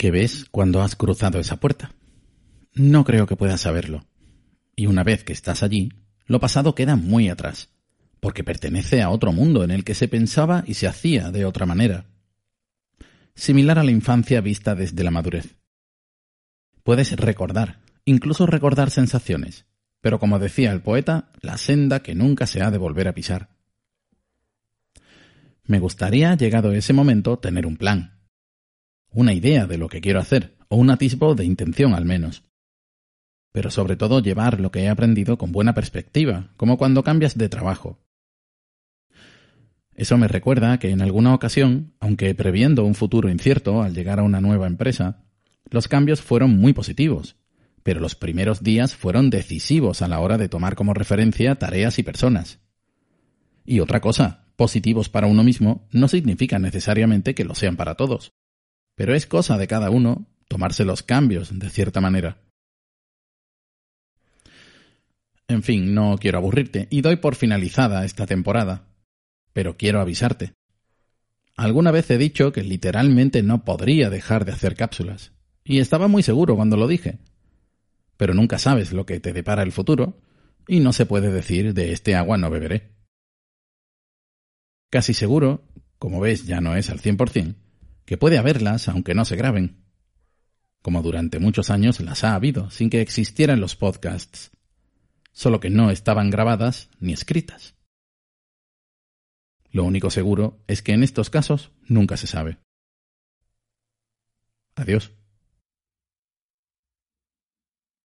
¿Qué ves cuando has cruzado esa puerta? No creo que puedas saberlo. Y una vez que estás allí, lo pasado queda muy atrás, porque pertenece a otro mundo en el que se pensaba y se hacía de otra manera. Similar a la infancia vista desde la madurez. Puedes recordar, incluso recordar sensaciones, pero como decía el poeta, la senda que nunca se ha de volver a pisar. Me gustaría, llegado ese momento, tener un plan, una idea de lo que quiero hacer, o un atisbo de intención al menos. Pero sobre todo llevar lo que he aprendido con buena perspectiva, como cuando cambias de trabajo. Eso me recuerda que en alguna ocasión, aunque previendo un futuro incierto al llegar a una nueva empresa, los cambios fueron muy positivos, pero los primeros días fueron decisivos a la hora de tomar como referencia tareas y personas. Y otra cosa, positivos para uno mismo no significa necesariamente que lo sean para todos pero es cosa de cada uno tomarse los cambios de cierta manera. En fin, no quiero aburrirte y doy por finalizada esta temporada, pero quiero avisarte. Alguna vez he dicho que literalmente no podría dejar de hacer cápsulas, y estaba muy seguro cuando lo dije. Pero nunca sabes lo que te depara el futuro, y no se puede decir de este agua no beberé. Casi seguro, como ves ya no es al cien por cien, que puede haberlas aunque no se graben, como durante muchos años las ha habido sin que existieran los podcasts, solo que no estaban grabadas ni escritas. Lo único seguro es que en estos casos nunca se sabe. Adiós.